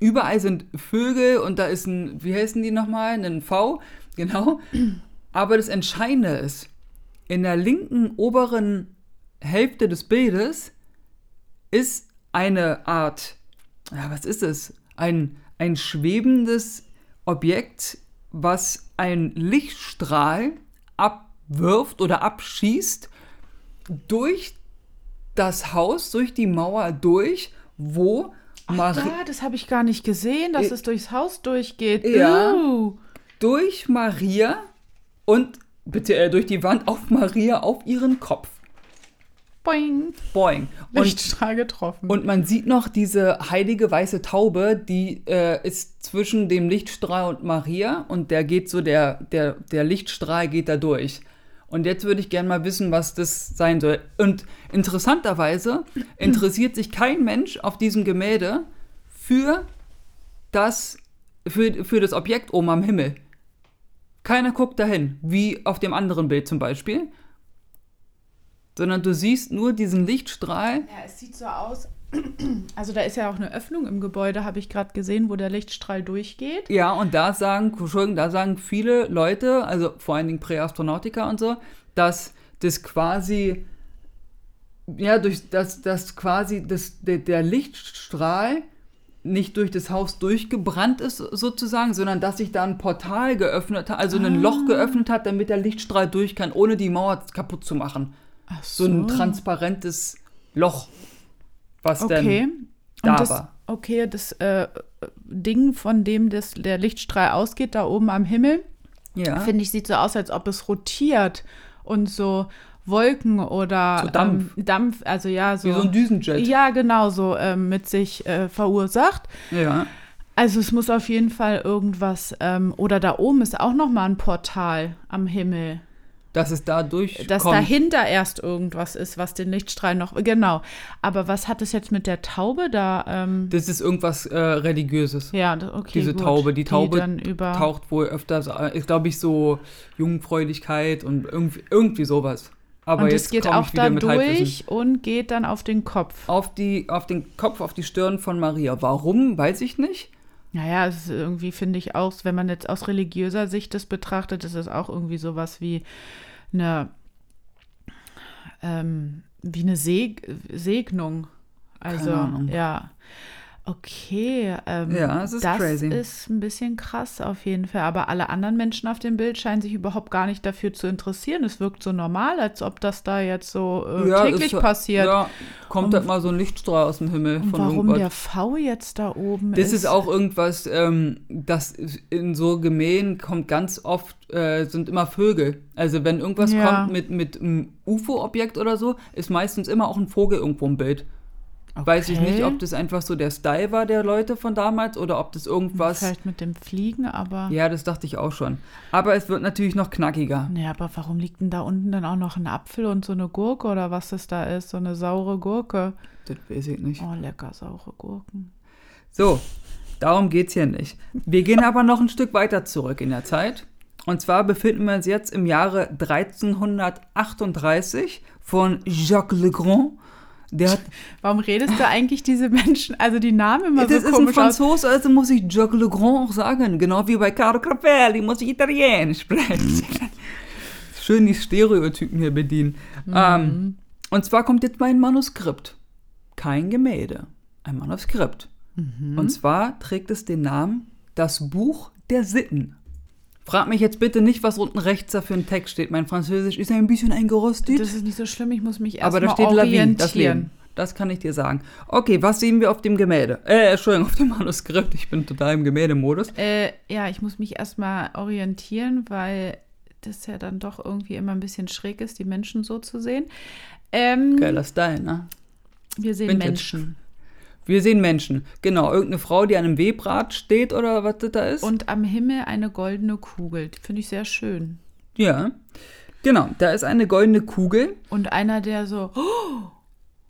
Speaker 2: Überall sind Vögel und da ist ein, wie heißen die nochmal? Ein V, genau. Aber das Entscheidende ist, in der linken oberen Hälfte des Bildes ist eine Art, ja, was ist es? Ein, ein schwebendes Objekt, was einen Lichtstrahl abwirft oder abschießt durch das Haus, durch die Mauer durch, wo
Speaker 1: Ach,
Speaker 2: Marie
Speaker 1: da, das habe ich gar nicht gesehen, dass
Speaker 2: Äh,
Speaker 1: es durchs Haus durchgeht.
Speaker 2: Ja.
Speaker 1: Uh.
Speaker 2: durch Maria und bitte äh, durch die Wand auf Maria auf ihren Kopf.
Speaker 1: Boing.
Speaker 2: Boing. Und,
Speaker 1: Lichtstrahl getroffen.
Speaker 2: und man sieht noch diese heilige weiße Taube, die äh, ist zwischen dem Lichtstrahl und Maria und der geht so, der, der, der Lichtstrahl geht da durch. Und jetzt würde ich gerne mal wissen, was das sein soll. Und interessanterweise *clears throat* interessiert sich kein Mensch auf diesem Gemälde für das, für, für das Objekt oben am Himmel. Keiner guckt dahin, wie auf dem anderen Bild zum Beispiel. Sondern du siehst nur diesen Lichtstrahl.
Speaker 1: Ja, es sieht so aus. *clears throat* Also da ist ja auch eine Öffnung im Gebäude, habe ich gerade gesehen, wo der Lichtstrahl durchgeht.
Speaker 2: Ja, und da sagen, Entschuldigung, da sagen viele Leute, also vor allen Dingen Präastronautiker und so, dass das quasi, ja, durch das, das quasi das, der, der Lichtstrahl nicht durch das Haus durchgebrannt ist sozusagen, sondern dass sich da ein Portal geöffnet hat, also ein Loch geöffnet hat, damit der Lichtstrahl durch kann, ohne die Mauer kaputt zu machen.
Speaker 1: Ach
Speaker 2: So ein transparentes Loch, was
Speaker 1: Okay.
Speaker 2: dann da
Speaker 1: Und das,
Speaker 2: war.
Speaker 1: okay, das äh, Ding, von dem das, der Lichtstrahl ausgeht, da oben am Himmel,
Speaker 2: Ja.
Speaker 1: finde ich, sieht so aus, als ob es rotiert und so Wolken oder
Speaker 2: So Dampf.
Speaker 1: Ähm, Dampf, also ja, so.
Speaker 2: Wie so ein Düsenjet.
Speaker 1: ja, genau, so ähm, mit sich äh, verursacht.
Speaker 2: ja.
Speaker 1: Also es muss auf jeden Fall irgendwas, ähm, oder da oben ist auch noch mal ein Portal am Himmel.
Speaker 2: Dass es da durchkommt.
Speaker 1: Dass dahinter erst irgendwas ist, was den Lichtstrahl noch. Genau. Aber was hat es jetzt mit der Taube da? Ähm,
Speaker 2: Das ist irgendwas äh, Religiöses.
Speaker 1: ja, okay.
Speaker 2: Diese
Speaker 1: gut.
Speaker 2: Taube. Die Taube
Speaker 1: über,
Speaker 2: taucht wohl öfters, äh, ist glaube ich so Jungfräulichkeit und irgendwie, irgendwie sowas. Aber
Speaker 1: Und
Speaker 2: jetzt
Speaker 1: es geht auch da durch und geht dann auf den Kopf.
Speaker 2: Auf, die, auf den Kopf, auf die Stirn von Maria. Warum, weiß ich nicht.
Speaker 1: Naja, es ist irgendwie finde ich auch, wenn man jetzt aus religiöser Sicht das betrachtet, ist es auch irgendwie sowas wie eine, ähm, wie eine Seg Segnung. Also, ja. Okay, ähm,
Speaker 2: Ja, es ist
Speaker 1: das
Speaker 2: crazy.
Speaker 1: ist ein bisschen krass auf jeden Fall. Aber alle anderen Menschen auf dem Bild scheinen sich überhaupt gar nicht dafür zu interessieren. Es wirkt so normal, als ob das da jetzt so äh,
Speaker 2: Ja,
Speaker 1: täglich
Speaker 2: ist-
Speaker 1: passiert.
Speaker 2: Ja, kommt
Speaker 1: Und-
Speaker 2: halt mal so ein Lichtstrahl aus dem Himmel von
Speaker 1: warum
Speaker 2: irgendwas.
Speaker 1: der V jetzt da oben
Speaker 2: Das
Speaker 1: ist?
Speaker 2: ist auch irgendwas, ähm, das in so Gemälden kommt ganz oft, äh, sind immer Vögel. Also wenn irgendwas
Speaker 1: Ja.
Speaker 2: kommt mit, mit einem UFO-Objekt oder so, ist meistens immer auch ein Vogel irgendwo im Bild. Weiß ich nicht,
Speaker 1: Okay.
Speaker 2: ob das einfach so der Style war der Leute von damals oder ob das irgendwas.
Speaker 1: Vielleicht mit dem Fliegen, aber.
Speaker 2: Ja, das dachte ich auch schon. Aber es wird natürlich noch knackiger.
Speaker 1: Nee, aber warum liegt denn da unten dann auch noch ein Apfel und so eine Gurke oder was das da ist? So eine saure Gurke.
Speaker 2: Das weiß ich nicht.
Speaker 1: Oh, lecker, saure Gurken.
Speaker 2: So, darum geht's hier nicht. Wir gehen aber noch ein Stück weiter zurück in der Zeit. Und zwar befinden wir uns jetzt im Jahre 1338 von Jacques Legrand. Der hat,
Speaker 1: Warum redest du eigentlich diese Menschen, also die Namen immer
Speaker 2: das
Speaker 1: so
Speaker 2: ist ein
Speaker 1: komisch aus?
Speaker 2: Franzose, also muss ich Jacques Legrand auch sagen. Genau wie bei Caro Crapelli muss ich Italienisch sprechen. Schön die Stereotypen hier bedienen. Ähm, und zwar kommt jetzt mein Manuskript. Kein Gemälde, ein Manuskript. Und zwar trägt es den Namen Das Buch der Sitten. Frag mich jetzt bitte nicht, was unten rechts da für ein Text steht. Mein Französisch ist ein bisschen eingerostet.
Speaker 1: Das ist nicht so schlimm, ich muss mich
Speaker 2: aber da
Speaker 1: erstmal
Speaker 2: steht La Vie, das Leben.
Speaker 1: orientieren.
Speaker 2: Das kann ich dir sagen. Okay, was sehen wir auf dem Gemälde? Äh, Entschuldigung, auf dem Manuskript. Ich bin total im Gemäldemodus.
Speaker 1: Äh, ja, ich muss mich erstmal orientieren, weil das ja dann doch irgendwie immer ein bisschen schräg ist, die Menschen so zu sehen. Ähm,
Speaker 2: Geiler Style, ne?
Speaker 1: wir sehen
Speaker 2: Vintage.
Speaker 1: Menschen.
Speaker 2: Wir sehen Menschen. Genau, irgendeine Frau, die an einem Webrad steht oder was das da ist.
Speaker 1: Und am Himmel eine goldene Kugel. Die Finde ich sehr schön.
Speaker 2: ja. Genau, da ist eine goldene Kugel.
Speaker 1: Und einer, der so, oh,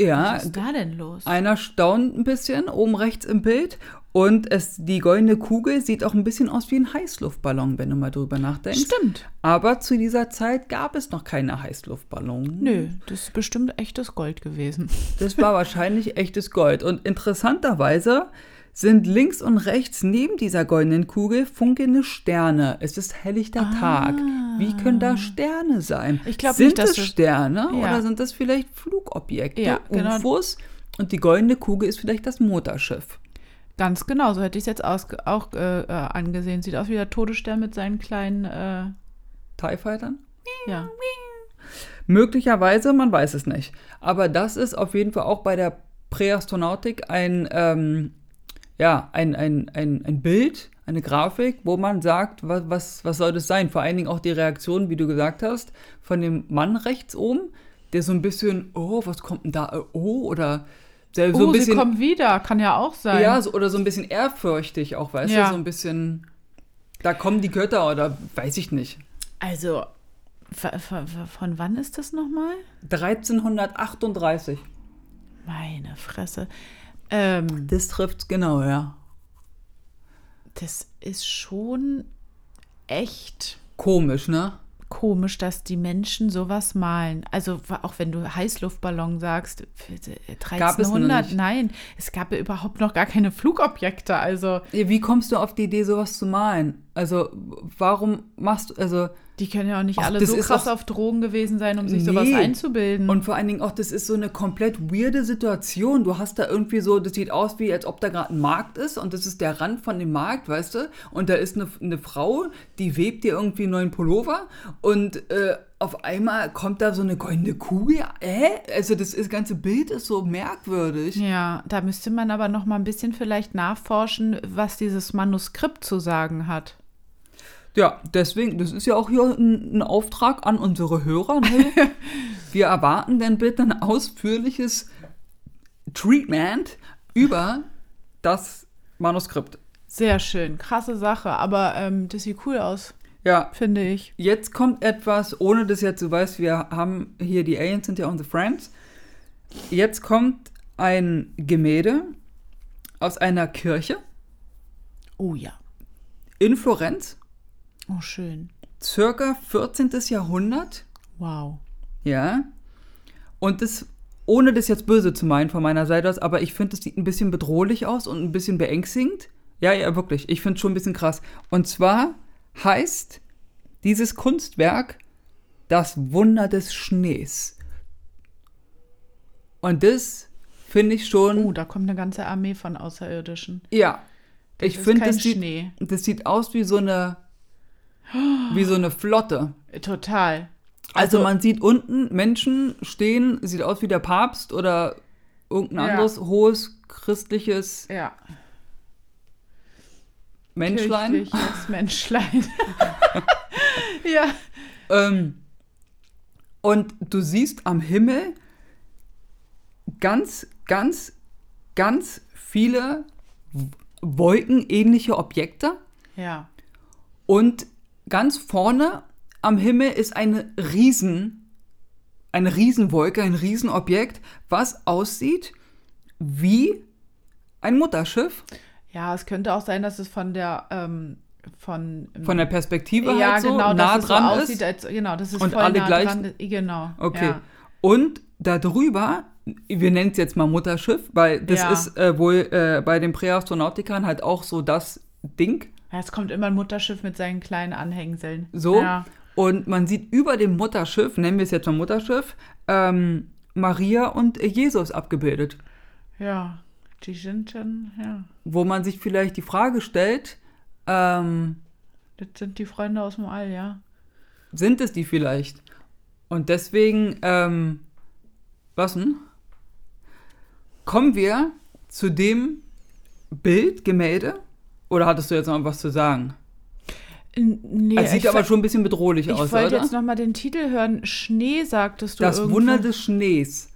Speaker 2: Ja,
Speaker 1: was ist da denn los?
Speaker 2: Einer staunt ein bisschen oben rechts im Bild und es, die goldene Kugel sieht auch ein bisschen aus wie ein Heißluftballon, wenn du mal drüber nachdenkst.
Speaker 1: Stimmt.
Speaker 2: Aber zu dieser Zeit gab es noch keine Heißluftballons.
Speaker 1: Nö, das ist bestimmt echtes Gold gewesen. *laughs*
Speaker 2: Das war wahrscheinlich echtes Gold. Und interessanterweise sind links und rechts neben dieser goldenen Kugel funkelnde Sterne. Es ist helllichter Tag. Wie können da Sterne sein?
Speaker 1: Ich glaub
Speaker 2: sind
Speaker 1: nicht, dass
Speaker 2: es Sterne
Speaker 1: Ja.
Speaker 2: oder sind das vielleicht Flugobjekte,
Speaker 1: Ja, genau.
Speaker 2: UFOs? Und die goldene Kugel ist vielleicht das Mutterschiff.
Speaker 1: Ganz genau, so hätte ich es jetzt auch äh, äh, angesehen. Sieht aus wie der Todesstern mit seinen kleinen, äh,
Speaker 2: TIE Fightern?
Speaker 1: ja.
Speaker 2: Möglicherweise, man weiß es nicht. Aber das ist auf jeden Fall auch bei der Präastronautik ein, ähm, ja, ein, ein, ein, ein Bild, eine Grafik, wo man sagt, was, was, was soll das sein? Vor allen Dingen auch die Reaktion, wie du gesagt hast, von dem Mann rechts oben, der so ein bisschen, oh, was kommt denn da? Äh, Oh, oder der so
Speaker 1: oh,
Speaker 2: ein
Speaker 1: sie
Speaker 2: bisschen.
Speaker 1: kommen wieder, kann ja auch sein.
Speaker 2: Ja, so, oder so ein bisschen ehrfürchtig auch, weißt
Speaker 1: Ja.
Speaker 2: du? So ein bisschen, da kommen die Götter oder weiß ich nicht.
Speaker 1: Also, von wann ist das nochmal?
Speaker 2: 1338.
Speaker 1: Meine Fresse. Ähm,
Speaker 2: Das trifft's genau, ja.
Speaker 1: das ist schon echt
Speaker 2: Komisch, ne?
Speaker 1: Komisch, dass die Menschen sowas malen. Also auch wenn du Heißluftballon sagst, für- äh,
Speaker 2: Gab es
Speaker 1: 1300, nein, es gab ja überhaupt noch gar keine Flugobjekte. Also
Speaker 2: Wie kommst du auf die Idee, sowas zu malen? Also, warum machst du, also,
Speaker 1: die können ja auch nicht
Speaker 2: Ach,
Speaker 1: alle so krass
Speaker 2: auch-
Speaker 1: auf Drogen gewesen sein, um sich
Speaker 2: Nee.
Speaker 1: sowas einzubilden.
Speaker 2: und vor allen Dingen auch, das ist so eine komplett weirde Situation. Du hast da irgendwie so, das sieht aus wie, als ob da gerade ein Markt ist und das ist der Rand von dem Markt, weißt du? Und da ist eine, eine Frau, die webt dir irgendwie einen neuen Pullover und äh, auf einmal kommt da so eine goldene Kugel. Hä? Also, das, ist, das ganze Bild ist so merkwürdig.
Speaker 1: ja, da müsste man aber noch mal ein bisschen vielleicht nachforschen, was dieses Manuskript zu sagen hat.
Speaker 2: Ja, deswegen, das ist ja auch hier ein, ein Auftrag an unsere Hörer. Ne? *laughs* Wir erwarten dann bitte ein ausführliches Treatment über das Manuskript.
Speaker 1: Sehr schön, krasse Sache, aber ähm, das sieht cool aus,
Speaker 2: Ja,
Speaker 1: finde ich.
Speaker 2: jetzt kommt etwas, ohne dass jetzt du weißt, wir haben hier die Aliens sind ja unsere Friends. Jetzt kommt ein Gemälde aus einer Kirche
Speaker 1: Oh ja,
Speaker 2: in Florenz,
Speaker 1: oh schön.
Speaker 2: circa 14. Jahrhundert.
Speaker 1: Wow.
Speaker 2: Ja. Und das, ohne das jetzt böse zu meinen von meiner Seite aus, aber ich finde, es sieht ein bisschen bedrohlich aus und ein bisschen beängstigend. Ja, ja, wirklich. Ich finde es schon ein bisschen krass. Und zwar heißt dieses Kunstwerk Das Wunder des Schnees. Und das finde ich schon.
Speaker 1: Oh, da kommt eine ganze Armee von Außerirdischen.
Speaker 2: ja.
Speaker 1: Das
Speaker 2: ich finde, das sieht, das sieht aus wie so eine. Wie so eine Flotte.
Speaker 1: Total.
Speaker 2: Also, man sieht unten Menschen stehen, sieht aus wie der Papst oder irgendein
Speaker 1: Ja.
Speaker 2: anderes hohes christliches
Speaker 1: Ja,
Speaker 2: Menschlein.
Speaker 1: kirchliches *laughs* Menschlein. *laughs* ja.
Speaker 2: Ähm, und du siehst am Himmel ganz, ganz, ganz viele wolkenähnliche Objekte.
Speaker 1: Ja.
Speaker 2: Und ganz vorne am Himmel ist eine Riesen, eine Riesenwolke, ein Riesenobjekt, was aussieht wie ein Mutterschiff.
Speaker 1: Ja, es könnte auch sein, dass es von der ähm, von,
Speaker 2: Von der Perspektive
Speaker 1: ja,
Speaker 2: halt so
Speaker 1: genau,
Speaker 2: nah dran
Speaker 1: so
Speaker 2: ist.
Speaker 1: aussieht, als, genau, das ist
Speaker 2: Und alle
Speaker 1: nah
Speaker 2: gleich-
Speaker 1: dran. Genau.
Speaker 2: Okay.
Speaker 1: Ja.
Speaker 2: Und darüber, wir nennen es jetzt mal Mutterschiff, weil das
Speaker 1: Ja.
Speaker 2: ist äh, wohl äh, bei den Präastronautikern halt auch so das Ding.
Speaker 1: Ja, es kommt immer ein Mutterschiff mit seinen kleinen Anhängseln.
Speaker 2: So.
Speaker 1: Ja.
Speaker 2: Und man sieht über dem Mutterschiff, nennen wir es jetzt mal Mutterschiff, ähm, Maria und Jesus abgebildet.
Speaker 1: ja. Die sind schon, ja.
Speaker 2: Wo man sich vielleicht die Frage stellt, ähm,
Speaker 1: Das sind die Freunde aus dem All, ja.
Speaker 2: sind es die vielleicht? Und deswegen, ähm, was denn? Kommen wir zu dem Bild, Gemälde? Oder hattest du jetzt noch was zu sagen?
Speaker 1: Nee,
Speaker 2: Es sieht
Speaker 1: ich
Speaker 2: aber schon ein bisschen bedrohlich
Speaker 1: Ich
Speaker 2: aus,
Speaker 1: wollte
Speaker 2: oder?
Speaker 1: jetzt noch mal den Titel hören. Schnee, sagtest du
Speaker 2: das
Speaker 1: irgendwo.
Speaker 2: Wunder des Schnees.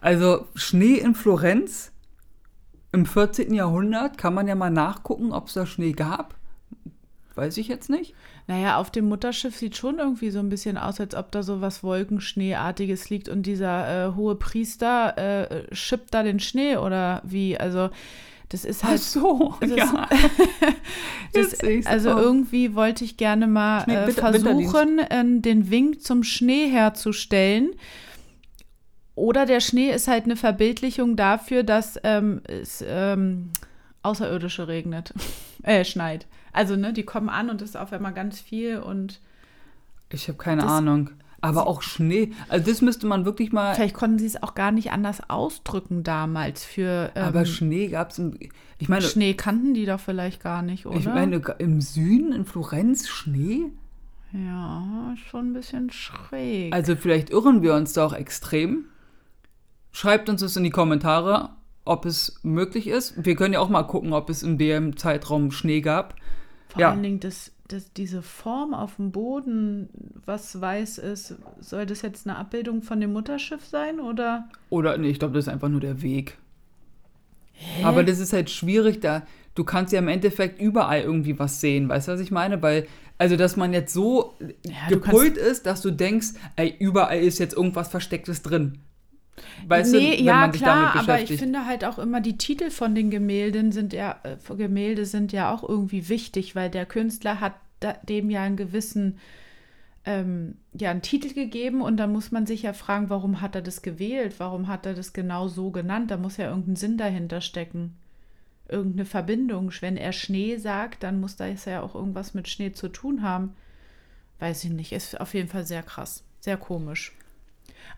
Speaker 2: Also Schnee in Florenz im 14. Jahrhundert, kann man ja mal nachgucken, ob es da Schnee gab. Weiß ich jetzt nicht.
Speaker 1: Naja, auf dem Mutterschiff sieht schon irgendwie so ein bisschen aus, als ob da so was Wolkenschneeartiges liegt und dieser äh, hohe Priester äh, schippt da den Schnee oder wie? Also, das ist halt.
Speaker 2: so,
Speaker 1: das-
Speaker 2: ja. *laughs*
Speaker 1: Das, also
Speaker 2: auch.
Speaker 1: irgendwie wollte ich gerne mal äh, versuchen, äh, den Wink zum Schnee herzustellen. Oder der Schnee ist halt eine Verbildlichung dafür, dass ähm, es ähm, Außerirdische regnet. *laughs* äh, schneit. Also, ne, die kommen an und es ist auf einmal ganz viel und
Speaker 2: Ich habe keine
Speaker 1: Das-
Speaker 2: Ahnung. Aber auch Schnee. Also das müsste man wirklich mal.
Speaker 1: Vielleicht konnten sie es auch gar nicht anders ausdrücken damals für ähm,
Speaker 2: aber Schnee gab es. Ich meine,
Speaker 1: Schnee kannten die doch vielleicht gar nicht, oder?
Speaker 2: ich meine, im Süden, in Florenz, Schnee?
Speaker 1: ja, schon ein bisschen schräg.
Speaker 2: Also vielleicht irren wir uns da auch extrem. Schreibt uns das in die Kommentare, ob es möglich ist. Wir können ja auch mal gucken, ob es in dem Zeitraum Schnee gab.
Speaker 1: Vor
Speaker 2: ja.
Speaker 1: allen Dingen das, das, diese Form auf dem Boden, was weiß ist, soll das jetzt eine Abbildung von dem Mutterschiff sein oder?
Speaker 2: Oder nee, ich glaube, das ist einfach nur der Weg. Aber das ist halt schwierig, da du kannst ja im Endeffekt überall irgendwie was sehen, weißt du, was ich meine? Weil, also dass man jetzt so
Speaker 1: Ja, du
Speaker 2: gepolt ist, dass du denkst, ey, überall ist jetzt irgendwas Verstecktes drin. Weißt
Speaker 1: nee,
Speaker 2: du,
Speaker 1: ja klar, aber ich finde halt auch immer die Titel von den Gemälden sind ja äh, Gemälde sind ja auch irgendwie wichtig, weil der Künstler hat da, dem ja einen gewissen ähm, ja einen Titel gegeben und da muss man sich ja fragen, warum hat er das gewählt? Warum hat er das genau so genannt? Da muss ja irgendein Sinn dahinter stecken. Irgendeine Verbindung. Wenn er Schnee sagt, dann muss da ja auch irgendwas mit Schnee zu tun haben. Weiß ich nicht. Ist auf jeden Fall sehr krass. Sehr komisch.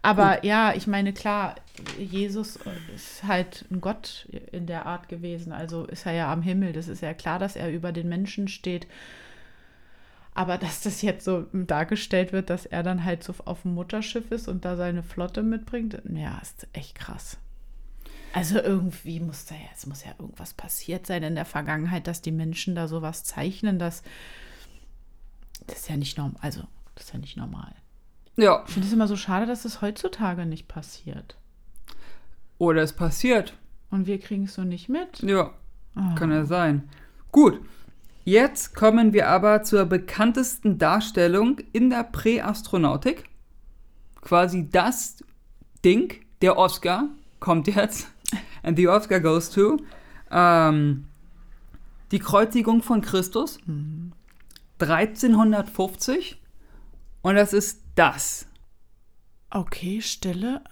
Speaker 1: Aber ja, ich meine, klar, Jesus ist halt ein Gott in der Art gewesen. Also ist er ja am Himmel. Das ist ja klar, dass er über den Menschen steht. Aber dass das jetzt so dargestellt wird, dass er dann halt so auf dem Mutterschiff ist und da seine Flotte mitbringt, ja, ist echt krass. Also irgendwie muss da ja, es muss ja irgendwas passiert sein in der Vergangenheit, dass die Menschen da sowas zeichnen, dass das ist ja nicht normal. Also, das ist ja nicht normal.
Speaker 2: Ja,
Speaker 1: Ich finde es immer so schade, dass es heutzutage nicht passiert.
Speaker 2: oder es passiert.
Speaker 1: Und wir kriegen es so nicht mit.
Speaker 2: Ja,
Speaker 1: Ah.
Speaker 2: kann ja sein. Gut, jetzt kommen wir aber zur bekanntesten Darstellung in der Präastronautik. Quasi das Ding, der Oscar, kommt jetzt. *laughs* And the Oscar goes to. Ähm, die Kreuzigung von Christus. 1350. Und das ist das.
Speaker 1: Okay, Stille.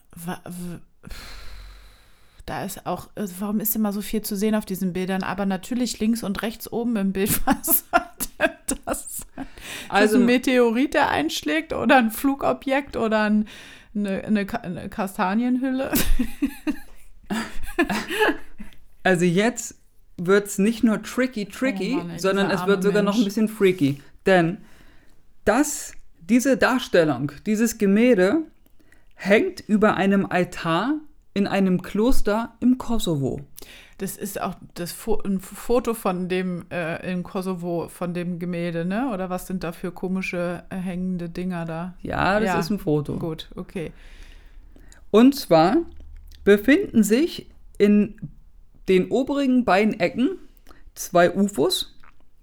Speaker 1: Da ist auch, äh, warum ist immer so viel zu sehen auf diesen Bildern? Aber natürlich links und rechts oben im Bild, *laughs* was soll denn das sein?
Speaker 2: Also-
Speaker 1: ein Meteorit, der einschlägt oder ein Flugobjekt oder ein, eine, eine, eine Kastanienhülle? *laughs*
Speaker 2: Also jetzt wird es nicht nur tricky, tricky,
Speaker 1: Oh Mann,
Speaker 2: sondern es wird sogar noch ein
Speaker 1: Mensch.
Speaker 2: bisschen freaky. Denn das, diese Darstellung, dieses Gemälde hängt über einem Altar in einem Kloster im Kosovo.
Speaker 1: Das ist auch das Fo ein Foto von dem äh, im Kosovo, von dem Gemälde, ne? Oder was sind da für komische äh, hängende Dinger da?
Speaker 2: Ja, das
Speaker 1: Ja.
Speaker 2: ist ein Foto.
Speaker 1: Gut, okay.
Speaker 2: Und zwar befinden sich in den oberen beiden Ecken zwei UFOs.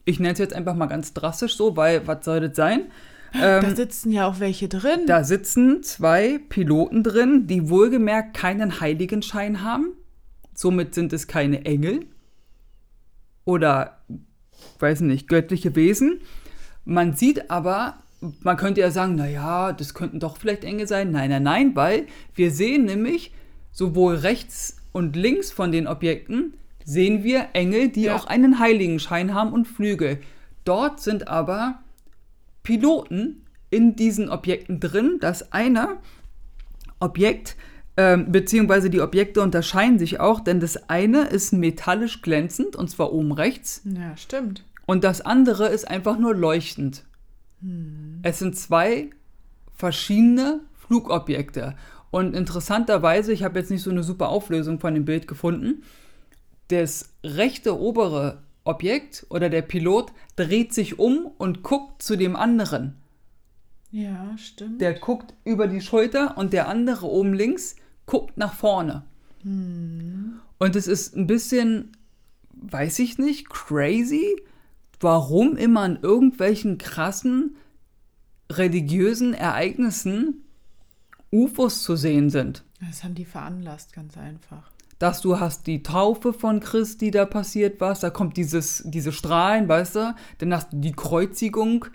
Speaker 2: Ich nenne es jetzt einfach mal ganz drastisch so, weil was soll das sein? Ähm,
Speaker 1: da sitzen ja auch welche drin.
Speaker 2: Da sitzen zwei Piloten drin, die wohlgemerkt keinen Heiligenschein haben. Somit sind es keine Engel oder, weiß nicht, göttliche Wesen. Man sieht aber, man könnte ja sagen, naja, das könnten doch vielleicht Engel sein. Nein, nein, nein, weil wir sehen nämlich sowohl rechts und links von den Objekten sehen wir Engel, die
Speaker 1: Ja.
Speaker 2: auch einen Heiligenschein haben und Flügel. Dort sind aber Piloten in diesen Objekten drin. Das eine Objekt, ähm, beziehungsweise die Objekte unterscheiden sich auch, denn das eine ist metallisch glänzend, und zwar oben rechts,
Speaker 1: Ja, stimmt.
Speaker 2: und das andere ist einfach nur leuchtend. Es sind zwei verschiedene Flugobjekte. Und interessanterweise, ich habe jetzt nicht so eine super Auflösung von dem Bild gefunden, das rechte obere Objekt oder der Pilot dreht sich um und guckt zu dem anderen.
Speaker 1: Ja, stimmt.
Speaker 2: Der guckt über die Schulter und der andere oben links guckt nach vorne. Und es ist ein bisschen, weiß ich nicht, crazy, warum immer an irgendwelchen krassen religiösen Ereignissen UFOs zu sehen sind.
Speaker 1: Das haben die veranlasst, ganz einfach.
Speaker 2: Dass du hast die Taufe von Christ, die da passiert war, da kommt dieses, diese Strahlen, weißt du, dann hast du die Kreuzigung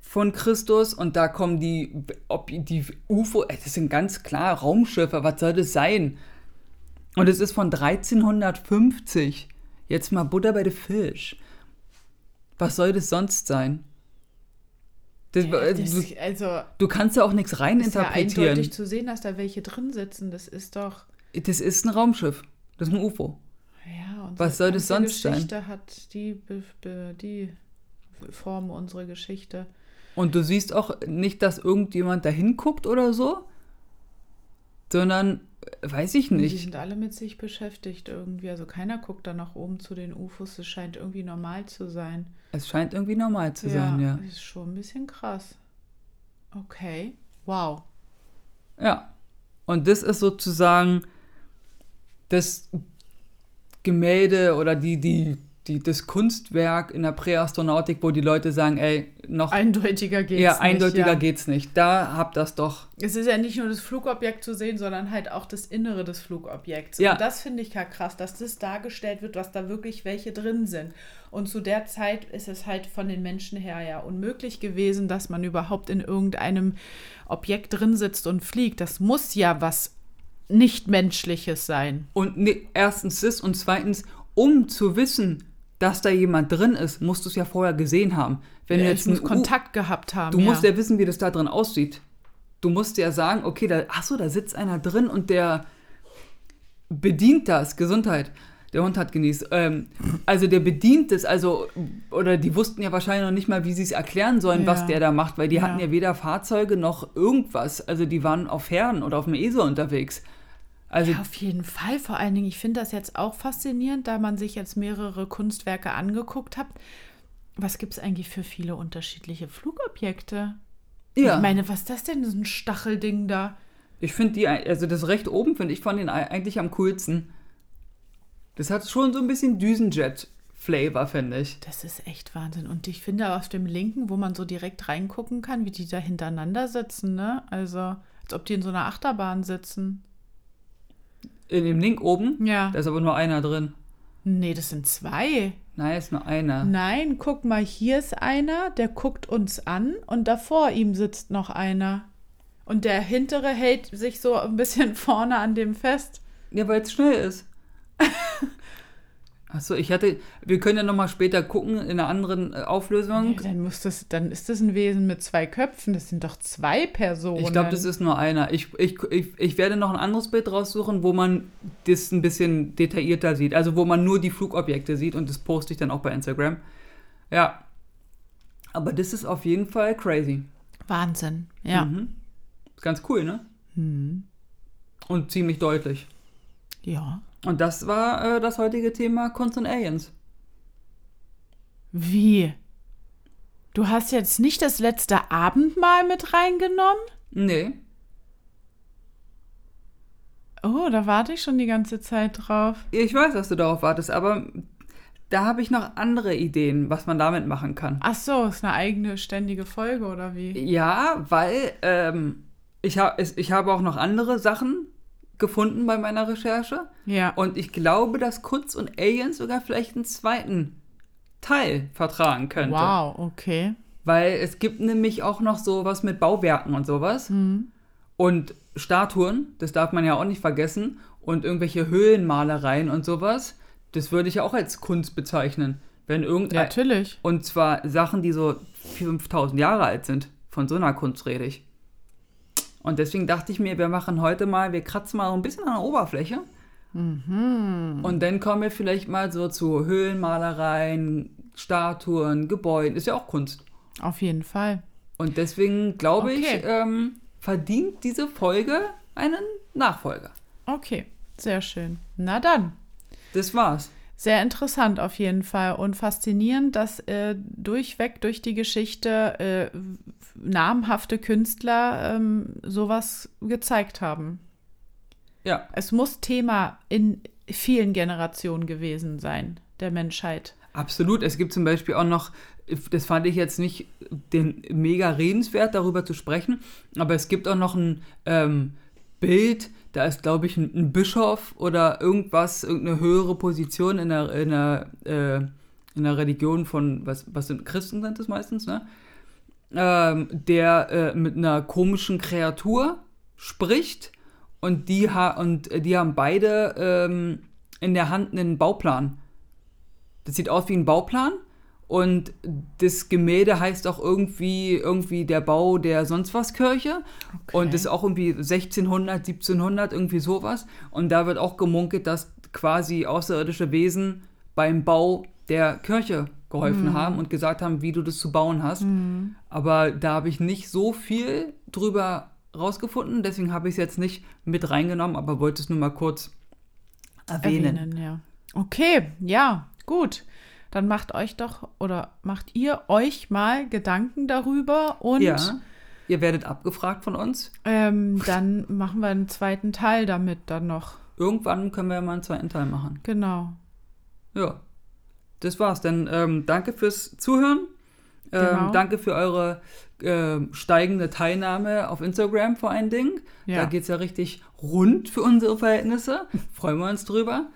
Speaker 2: von Christus und da kommen die, ob die UFO, das sind ganz klar Raumschiffe, was soll das sein? Und es ist von 1350. Jetzt mal Butter bei der Fisch. Was soll das sonst sein? Das, äh,
Speaker 1: Das,
Speaker 2: du,
Speaker 1: also,
Speaker 2: du kannst ja auch nichts
Speaker 1: ist ja
Speaker 2: reininterpretieren.
Speaker 1: eindeutig zu sehen, dass da welche drin sitzen. Das ist doch.
Speaker 2: Das ist ein Raumschiff. Das ist ein UFO.
Speaker 1: Ja,
Speaker 2: Was soll das sonst sein?
Speaker 1: Geschichte hat die, die formen unsere Geschichte.
Speaker 2: Und du siehst auch nicht, dass irgendjemand da hinguckt oder so, sondern, weiß ich
Speaker 1: Die
Speaker 2: nicht.
Speaker 1: sind alle mit sich beschäftigt irgendwie. Also keiner guckt da nach oben zu den UFOs. Es scheint irgendwie normal zu sein.
Speaker 2: Es scheint irgendwie normal zu sein, ja.
Speaker 1: ist schon ein bisschen krass. Okay. Wow.
Speaker 2: Ja. Und das ist sozusagen das Gemälde oder die, die, die, das Kunstwerk in der Präastronautik, wo die Leute sagen, ey, noch
Speaker 1: Eindeutiger geht's
Speaker 2: ja,
Speaker 1: nicht.
Speaker 2: eindeutiger
Speaker 1: ja.
Speaker 2: geht's nicht. Da habt das doch.
Speaker 1: Es ist ja nicht nur das Flugobjekt zu sehen, sondern halt auch das Innere des Flugobjekts.
Speaker 2: Ja.
Speaker 1: Und das finde ich ja krass, dass das dargestellt wird, dass da wirklich welche drin sind. Und zu der Zeit ist es halt von den Menschen her ja unmöglich gewesen, dass man überhaupt in irgendeinem Objekt drin sitzt und fliegt. Das muss ja was Nicht-Menschliches sein.
Speaker 2: Und ne, erstens das und zweitens, um zu wissen, dass da jemand drin ist, musst du es ja vorher gesehen haben. Wenn du
Speaker 1: Ja,
Speaker 2: jetzt
Speaker 1: ich muss
Speaker 2: ein U-
Speaker 1: Kontakt gehabt haben.
Speaker 2: Du
Speaker 1: ja.
Speaker 2: musst ja wissen, wie das da drin aussieht. Du musst ja sagen, okay, da, ach so, da sitzt einer drin und der bedient das. Gesundheit. Der Hund hat genießt. Ähm, also der bedient es, also, oder die wussten ja wahrscheinlich noch nicht mal, wie sie es erklären sollen,
Speaker 1: Ja.
Speaker 2: was der da macht, weil die hatten ja weder Fahrzeuge noch irgendwas. Also die waren auf Herren oder auf dem Esel unterwegs. Also
Speaker 1: Ja, auf jeden Fall. Vor allen Dingen, ich finde das jetzt auch faszinierend, da man sich jetzt mehrere Kunstwerke angeguckt hat. Was gibt es eigentlich für viele unterschiedliche Flugobjekte?
Speaker 2: ja.
Speaker 1: Ich meine, was ist das denn, so ein Stachelding da?
Speaker 2: Ich finde die, also das recht oben finde ich von den eigentlich am coolsten. Das hat schon so ein bisschen Düsenjet-Flavor, finde ich.
Speaker 1: Das ist echt Wahnsinn. Und ich finde auf dem linken, wo man so direkt reingucken kann, wie die da hintereinander sitzen, ne? Also, als ob die in so einer Achterbahn sitzen.
Speaker 2: In dem Link oben,
Speaker 1: Ja.
Speaker 2: da ist aber nur einer drin.
Speaker 1: Nee, das sind zwei.
Speaker 2: Nein, ist nur einer.
Speaker 1: Nein, guck mal, hier ist einer, der guckt uns an und da vor ihm sitzt noch einer. Und der hintere hält sich so ein bisschen *laughs* vorne an dem fest.
Speaker 2: Ja, weil es schnell ist. *laughs* Achso, ich hatte. Wir können ja nochmal später gucken in einer anderen äh, Auflösung.
Speaker 1: Dann, muss das, dann ist das ein Wesen mit zwei Köpfen. Das sind doch zwei Personen.
Speaker 2: Ich glaube, das ist nur einer. Ich, ich, ich, ich werde noch ein anderes Bild raussuchen, wo man das ein bisschen detaillierter sieht. Also wo man nur die Flugobjekte sieht und das poste ich dann auch bei Instagram. Ja. Aber das ist auf jeden Fall crazy.
Speaker 1: Wahnsinn. Ja.
Speaker 2: Mhm. Ist ganz cool, ne? Und ziemlich deutlich.
Speaker 1: Ja.
Speaker 2: Und das war äh, das heutige Thema Kunst und Aliens.
Speaker 1: Wie? Du hast jetzt nicht das letzte Abendmahl mit reingenommen?
Speaker 2: Nee.
Speaker 1: Oh, da warte ich schon die ganze Zeit drauf.
Speaker 2: Ich weiß, dass du darauf wartest, aber da habe ich noch andere Ideen, was man damit machen kann.
Speaker 1: Ach so, ist eine eigene ständige Folge oder wie?
Speaker 2: Ja, weil ähm, ich, es- ich habe auch noch andere Sachen gefunden bei meiner Recherche.
Speaker 1: Ja.
Speaker 2: Und ich glaube, dass Kunst und Aliens sogar vielleicht einen zweiten Teil vertragen könnte.
Speaker 1: Wow, okay.
Speaker 2: Weil es gibt nämlich auch noch sowas mit Bauwerken und sowas. Und Statuen, das darf man ja auch nicht vergessen. Und irgendwelche Höhlenmalereien und sowas, das würde ich ja auch als Kunst bezeichnen. Wenn irgendein,
Speaker 1: Natürlich.
Speaker 2: und zwar Sachen, die so 5000 Jahre alt sind. Von so einer Kunst rede ich. Und deswegen dachte ich mir, wir machen heute mal, wir kratzen mal so ein bisschen an der Oberfläche. Und dann kommen wir vielleicht mal so zu Höhlenmalereien, Statuen, Gebäuden. Ist ja auch Kunst.
Speaker 1: Auf jeden Fall.
Speaker 2: Und deswegen glaube
Speaker 1: Okay.
Speaker 2: ich, ähm, verdient diese Folge einen Nachfolger.
Speaker 1: Okay, sehr schön. Na dann.
Speaker 2: Das war's.
Speaker 1: Sehr interessant auf jeden Fall und faszinierend, dass äh, durchweg durch die Geschichte äh, namhafte Künstler ähm, sowas gezeigt haben.
Speaker 2: Ja,
Speaker 1: Es muss Thema in vielen Generationen gewesen sein, der Menschheit.
Speaker 2: absolut. Es gibt zum Beispiel auch noch, das fand ich jetzt nicht den mega redenswert, darüber zu sprechen, aber es gibt auch noch ein ähm, Bild, da ist, glaube ich, ein, ein Bischof oder irgendwas, irgendeine höhere Position in der, in der, äh, in der Religion von, was, was sind Christen sind das meistens, ne? Ähm, der äh, mit einer komischen Kreatur spricht und die, ha und äh, die haben beide ähm, in der Hand einen Bauplan. Das sieht aus wie ein Bauplan Und das Gemälde heißt auch irgendwie, irgendwie der Bau der sonst was Kirche.
Speaker 1: Okay.
Speaker 2: Und das ist auch irgendwie 1600, 1700, irgendwie sowas. Und da wird auch gemunkelt, dass quasi außerirdische Wesen beim Bau der Kirche geholfen haben und gesagt haben, wie du das zu bauen hast. Aber da habe ich nicht so viel drüber rausgefunden, deswegen habe ich es jetzt nicht mit reingenommen, aber wollte es nur mal kurz erwähnen.
Speaker 1: erwähnen, ja. Okay, ja, gut. Dann macht euch doch oder macht ihr euch mal Gedanken darüber und
Speaker 2: Ja, ihr werdet abgefragt von uns.
Speaker 1: ähm, *laughs* dann machen wir einen zweiten Teil damit dann noch.
Speaker 2: Irgendwann können wir ja mal einen zweiten Teil machen.
Speaker 1: Genau.
Speaker 2: Ja, das war's. Dann ähm, danke fürs Zuhören. Ähm,
Speaker 1: Genau.
Speaker 2: Danke für eure ähm, steigende Teilnahme auf Instagram vor allen Dingen.
Speaker 1: Ja.
Speaker 2: Da geht's ja richtig rund für unsere Verhältnisse. Freuen wir uns drüber.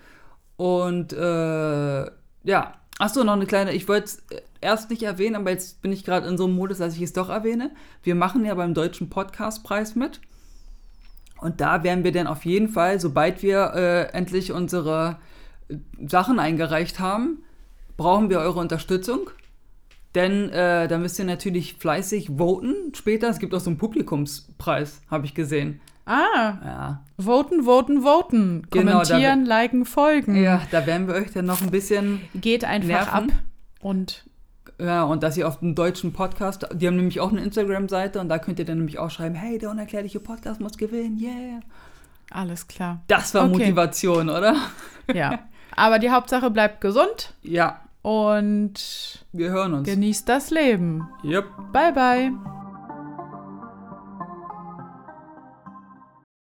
Speaker 2: Und äh, ja, achso, noch eine kleine, ich wollte es erst nicht erwähnen, aber jetzt bin ich gerade in so einem Modus, dass ich es doch erwähne. Wir machen ja beim Deutschen Podcastpreis mit. Und da werden wir dann auf jeden Fall, sobald wir äh, endlich unsere äh, Sachen eingereicht haben, brauchen wir eure Unterstützung. Denn äh, da müsst ihr natürlich fleißig voten später. Es gibt auch so einen Publikumspreis, habe ich gesehen.
Speaker 1: Ah,
Speaker 2: Ja.
Speaker 1: voten, voten, voten.
Speaker 2: Genau, da
Speaker 1: Kommentieren, liken, folgen.
Speaker 2: ja, da werden wir euch dann noch ein bisschen
Speaker 1: Geht einfach
Speaker 2: Nerven.
Speaker 1: ab und
Speaker 2: Ja, und dass ihr auf dem deutschen Podcast, die haben nämlich auch eine Instagram-Seite und da könnt ihr dann nämlich auch schreiben, hey, der unerklärliche Podcast muss gewinnen, yeah.
Speaker 1: alles klar.
Speaker 2: Das war
Speaker 1: Okay.
Speaker 2: Motivation, oder?
Speaker 1: Ja. *laughs* Aber die Hauptsache bleibt gesund
Speaker 2: Ja,
Speaker 1: und
Speaker 2: wir hören uns.
Speaker 1: genießt das Leben.
Speaker 2: Yep.
Speaker 1: Bye, bye.